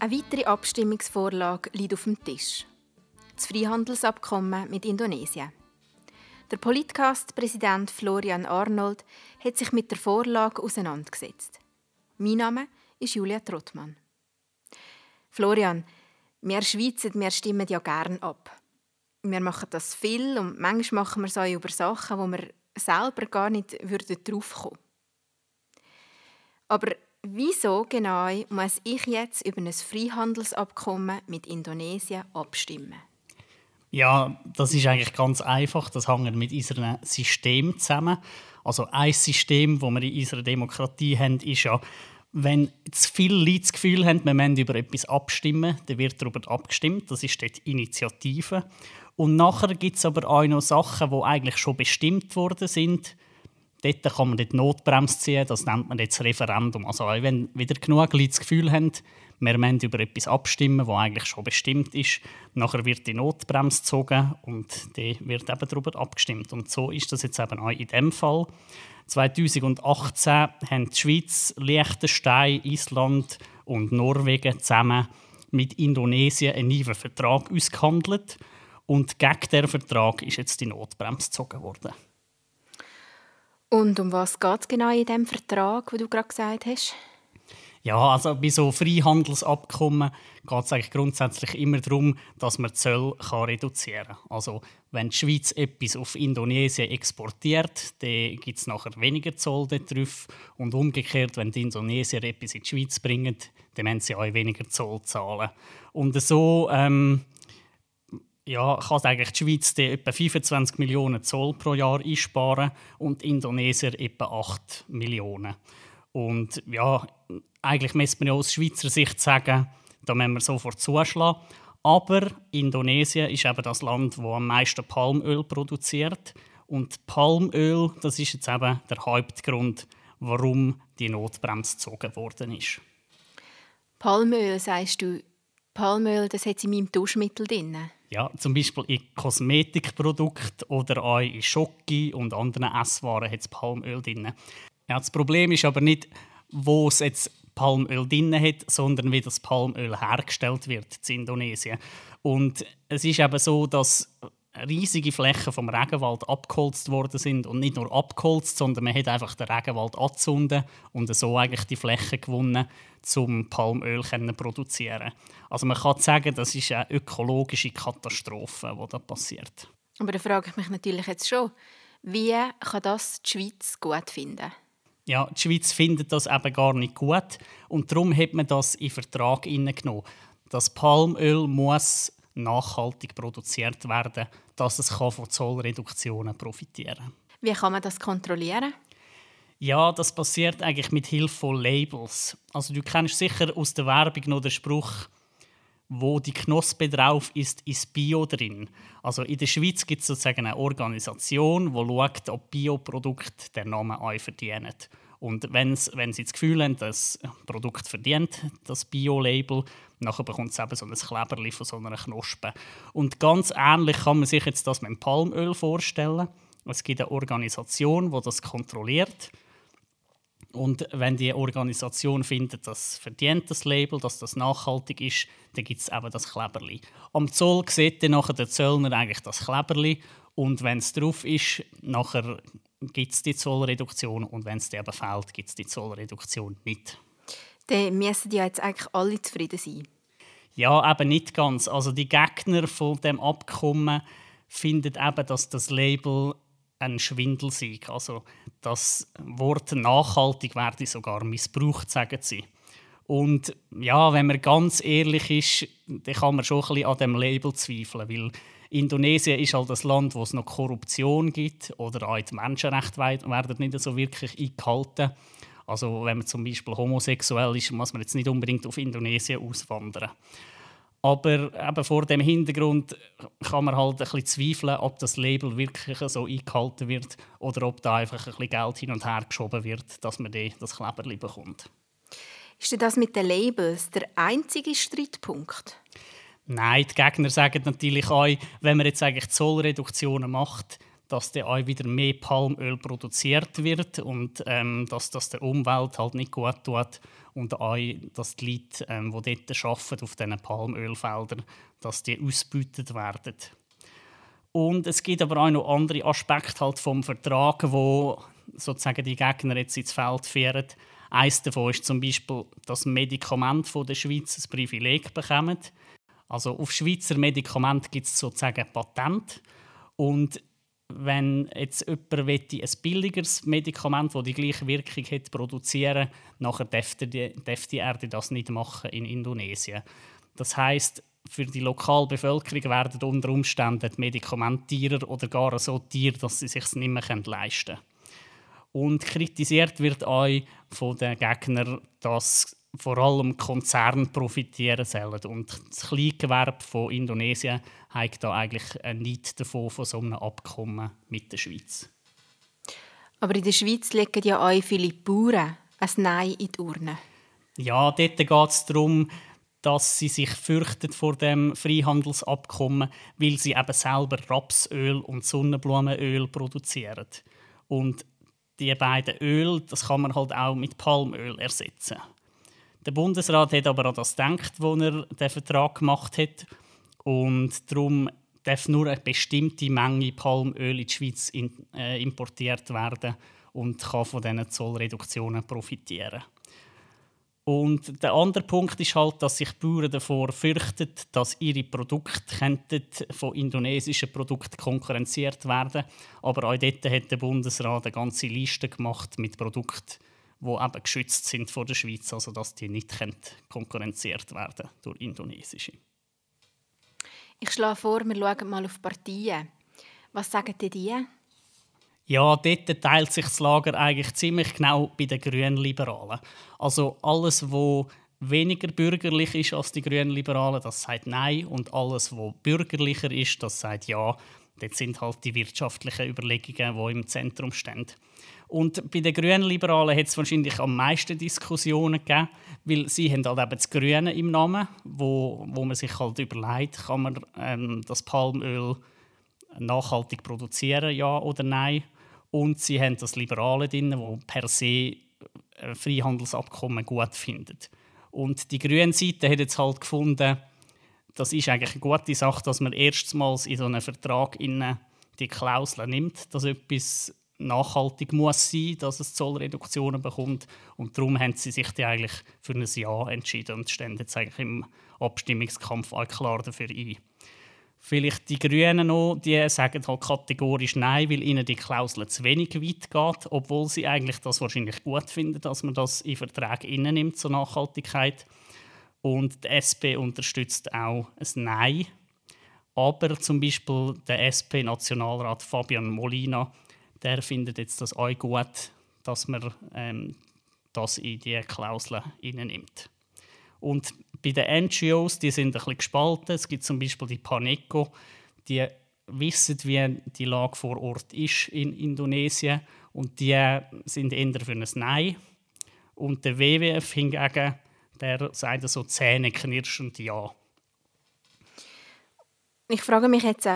Eine weitere Abstimmungsvorlage liegt auf dem Tisch. Das Freihandelsabkommen mit Indonesien. Der Politcast-Präsident Florian Arnold hat sich mit der Vorlage auseinandergesetzt. Mein Name ist Julia Trottmann. Florian, wir Schweizer wir stimmen ja gern ab. Wir machen das viel und manchmal machen wir auch über Sachen, wo wir selber gar nicht draufkommen würden. Aber wieso genau muss ich jetzt über ein Freihandelsabkommen mit Indonesien abstimmen? Ja, das ist eigentlich ganz einfach. Das hängt mit unserem System zusammen. Also ein System, das wir in unserer Demokratie haben, ist ja, wenn zu viele Leute das Gefühl haben, wir müssen über etwas abstimmen, dann wird darüber abgestimmt. Das ist dort Initiative. Und nachher gibt es aber auch noch Sachen, die eigentlich schon bestimmt worden sind. Dort kann man die Notbremse ziehen, das nennt man jetzt Referendum. Also wenn wieder genug Leute das Gefühl haben, wir müssen über etwas abstimmen, was eigentlich schon bestimmt ist. Nachher wird die Notbremse gezogen und dann wird eben darüber abgestimmt. Und so ist das jetzt eben auch in dem Fall. 2018 haben die Schweiz, Liechtenstein, Island und Norwegen zusammen mit Indonesien einen neuen Vertrag ausgehandelt. Und gegen diesen Vertrag ist jetzt die Notbremse gezogen worden. Und um was geht es genau in dem Vertrag, den du gerade gesagt hast? Ja, also bei so Freihandelsabkommen geht es eigentlich grundsätzlich immer darum, dass man Zölle reduzieren kann. Also wenn die Schweiz etwas auf Indonesien exportiert, dann gibt es nachher weniger Zoll drauf. Und umgekehrt, wenn die Indonesier etwas in die Schweiz bringen, dann müssen sie auch weniger Zoll zahlen. Und so ähm, ja, kann eigentlich die Schweiz etwa 25 Millionen Zoll pro Jahr einsparen und die Indonesier etwa 8 Millionen. Und ja, eigentlich müsste man ja aus Schweizer Sicht sagen, da müssen wir sofort zuschlagen. Aber Indonesien ist eben das Land, das am meisten Palmöl produziert. Und Palmöl, das ist jetzt eben der Hauptgrund, warum die Notbremse gezogen worden ist. Palmöl, sagst du, Palmöl, das hat in meinem Duschmittel drin? Ja, zum Beispiel in Kosmetikprodukten oder auch in Schoki und anderen Esswaren hat es Palmöl drin. Ja, das Problem ist aber nicht, wo es jetzt Palmöl drin hat, sondern wie das Palmöl hergestellt wird in Indonesien. Und es ist eben so, dass riesige Flächen vom Regenwald abgeholzt worden sind und nicht nur abgeholzt, sondern man hat einfach den Regenwald angezündet und so eigentlich die Fläche gewonnen, um Palmöl zu produzieren. Also man kann sagen, das ist eine ökologische Katastrophe, die da passiert. Aber da frage ich mich natürlich jetzt schon, wie kann das die Schweiz gut finden? Ja, die Schweiz findet das eben gar nicht gut und darum hat man das in Vertrag genommen. Das Palmöl muss nachhaltig produziert werden, dass es von Zollreduktionen profitieren kann. Wie kann man das kontrollieren? Ja, das passiert eigentlich mit Hilfe von Labels. Also du kennst sicher aus der Werbung noch den Spruch, wo die Knospe drauf ist, ist Bio drin. Also in der Schweiz gibt es sozusagen eine Organisation, die schaut, ob Bioprodukte den Namen auch verdienen. Und wenn sie das Gefühl haben, das Produkt verdient das Bio-Label, dann bekommt es eben so ein Kleberli von so einer Knospe. Und ganz ähnlich kann man sich jetzt das mit dem Palmöl vorstellen. Es gibt eine Organisation, die das kontrolliert und wenn die Organisation findet, das verdient das Label, dass das nachhaltig ist, dann gibt es eben das Kleberli. Am Zoll sieht dann nachher der Zöllner eigentlich das Kleberli und wenn es drauf ist, nachher gibt es die Zollreduktion und wenn es eben fehlt, gibt es die Zollreduktion nicht. Dann müssen ja jetzt eigentlich alle zufrieden sein. Ja, eben nicht ganz. Also die Gegner von dem Abkommen finden eben, dass das Label ein Schwindel sei. Also das Wort nachhaltig werde sogar missbraucht, sagen sie. Und ja, wenn man ganz ehrlich ist, dann kann man schon ein bisschen an dem Label zweifeln, weil Indonesien ist halt das Land, wo es noch Korruption gibt oder auch die Menschenrechte werden nicht so wirklich eingehalten. Also wenn man zum Beispiel homosexuell ist, muss man jetzt nicht unbedingt auf Indonesien auswandern. Aber eben vor dem Hintergrund kann man halt ein bisschen zweifeln, ob das Label wirklich so eingehalten wird oder ob da einfach ein bisschen Geld hin und her geschoben wird, dass man das Kleberli bekommt. Ist das mit den Labels der einzige Streitpunkt? Nein, die Gegner sagen natürlich auch, wenn man jetzt eigentlich Zollreduktionen macht, dass dann auch wieder mehr Palmöl produziert wird und ähm, dass das der Umwelt halt nicht gut tut und auch, dass die Leute, ähm, die dort arbeiten, auf diesen Palmölfeldern, dass die ausgebeutet werden. Und es gibt aber auch noch andere Aspekte halt vom Vertrag, wo sozusagen die Gegner jetzt ins Feld führen. Eines davon ist zum Beispiel, dass Medikamente von der Schweiz ein Privileg bekommen. Also auf Schweizer Medikamente gibt es sozusagen Patent. Und wenn jetzt jemand ein billigeres Medikament, das die gleiche Wirkung hat, produzieren nachher dürfte die, dürfte er das nicht machen in Indonesien. Das heißt, für die lokale Bevölkerung werden unter Umständen die Medikamente teurer oder gar so teuer, dass sie es sich nicht mehr leisten können. Und kritisiert wird auch von den Gegnern, dass vor allem Konzerne profitieren sollen. Und das Kleingewerbe von Indonesien hat da eigentlich nicht davon von so einem Abkommen mit der Schweiz. Aber in der Schweiz legen ja auch viele Bauern ein Nein in die Urne. Ja, dort geht es darum, dass sie sich fürchten vor dem Freihandelsabkommen, weil sie eben selber Rapsöl und Sonnenblumenöl produzieren. Und die beiden Öl, das kann man halt auch mit Palmöl ersetzen. Der Bundesrat hat aber an das gedacht, als er den Vertrag gemacht hat. Und darum darf nur eine bestimmte Menge Palmöl in die Schweiz äh, importiert werden und kann von diesen Zollreduktionen profitieren. Und der andere Punkt ist halt, dass sich Bauern davor fürchten, dass ihre Produkte von indonesischen Produkten konkurrenziert werden. Aber auch dort hat der Bundesrat eine ganze Liste gemacht mit Produkten, die eben geschützt sind vor der Schweiz, also dass die nicht konkurrenziert werden durch indonesische. Ich schlage vor, wir schauen mal auf Partien. Was sagen die? Ja, dort teilt sich das Lager eigentlich ziemlich genau bei den Grünliberalen. Also alles, was weniger bürgerlich ist als die Grünliberalen, das sagt Nein. Und alles, was bürgerlicher ist, das sagt Ja. Dort sind halt die wirtschaftlichen Überlegungen, die im Zentrum stehen. Und bei den Grünliberalen hat es wahrscheinlich am meisten Diskussionen gegeben, weil sie haben halt eben das Grüne im Namen, wo, wo man sich halt überlegt, kann man ähm, das Palmöl nachhaltig produzieren, ja oder nein. Und sie haben das Liberale drin, wo per se ein Freihandelsabkommen gut findet. Und die grüne Seite hat jetzt halt gefunden, das ist eigentlich eine gute Sache, dass man erstmals in so einen Vertrag die Klausel nimmt, dass etwas nachhaltig muss sein, dass es Zollreduktionen bekommt. Und darum haben sie sich eigentlich für ein Ja entschieden und stehen jetzt eigentlich im Abstimmungskampf klar dafür ein. Vielleicht die Grünen noch, die sagen halt kategorisch Nein, weil ihnen die Klausel zu wenig weit geht, obwohl sie eigentlich das wahrscheinlich gut finden, dass man das in Verträge nimmt zur Nachhaltigkeit. Und die SP unterstützt auch ein Nein. Aber zum Beispiel der SP-Nationalrat Fabian Molina der findet jetzt das auch gut, dass man ähm, das in die Klausel nimmt. Und bei den NGOs, die sind ein bisschen gespalten. Es gibt zum Beispiel die Paneco, die wissen, wie die Lage vor Ort ist in Indonesien und die sind eher für ein Nein. Und der WWF hingegen, der sagt so zähneknirschend Ja. Ich frage mich jetzt,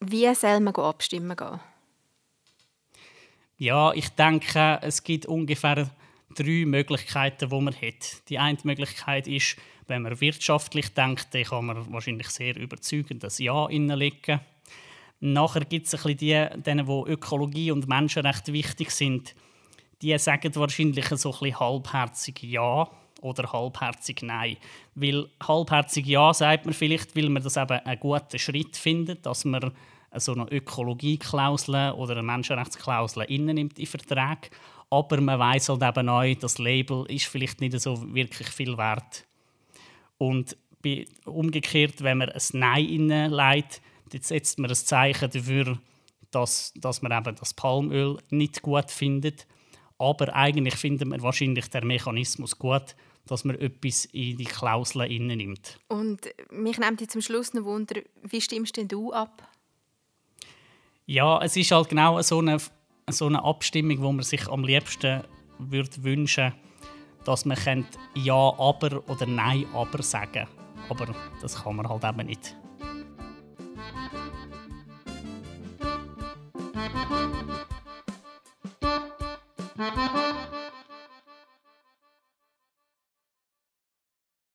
wie soll man abstimmen gehen? Ja, ich denke, es gibt ungefähr drei Möglichkeiten, die man hat. Die eine Möglichkeit ist, wenn man wirtschaftlich denkt, dann kann man wahrscheinlich sehr überzeugend das Ja innenlegen. Nachher gibt es ein die, wo Ökologie und Menschenrechte wichtig sind, die sagen wahrscheinlich so ein bisschen halbherzig Ja oder halbherzig Nein. Weil halbherzig Ja sagt man vielleicht, weil man das eben einen guten Schritt findet, dass man so eine Ökologieklausel oder eine Menschenrechtsklausel nimmt in Verträge. Aber man weiß halt eben auch, das Label ist vielleicht nicht so wirklich viel wert. Und umgekehrt, wenn man ein Nein hineinlegt, dann setzt man ein Zeichen dafür, dass, dass man eben das Palmöl nicht gut findet. Aber eigentlich findet man wahrscheinlich den Mechanismus gut, dass man etwas in die Klausel nimmt. Und mich nimmt jetzt zum Schluss noch Wunder, wie stimmst denn du ab? Ja, es ist halt genau so eine, so eine Abstimmung, wo man sich am liebsten würde wünschen dass man Ja, aber oder Nein, aber sagen Aber das kann man halt eben nicht.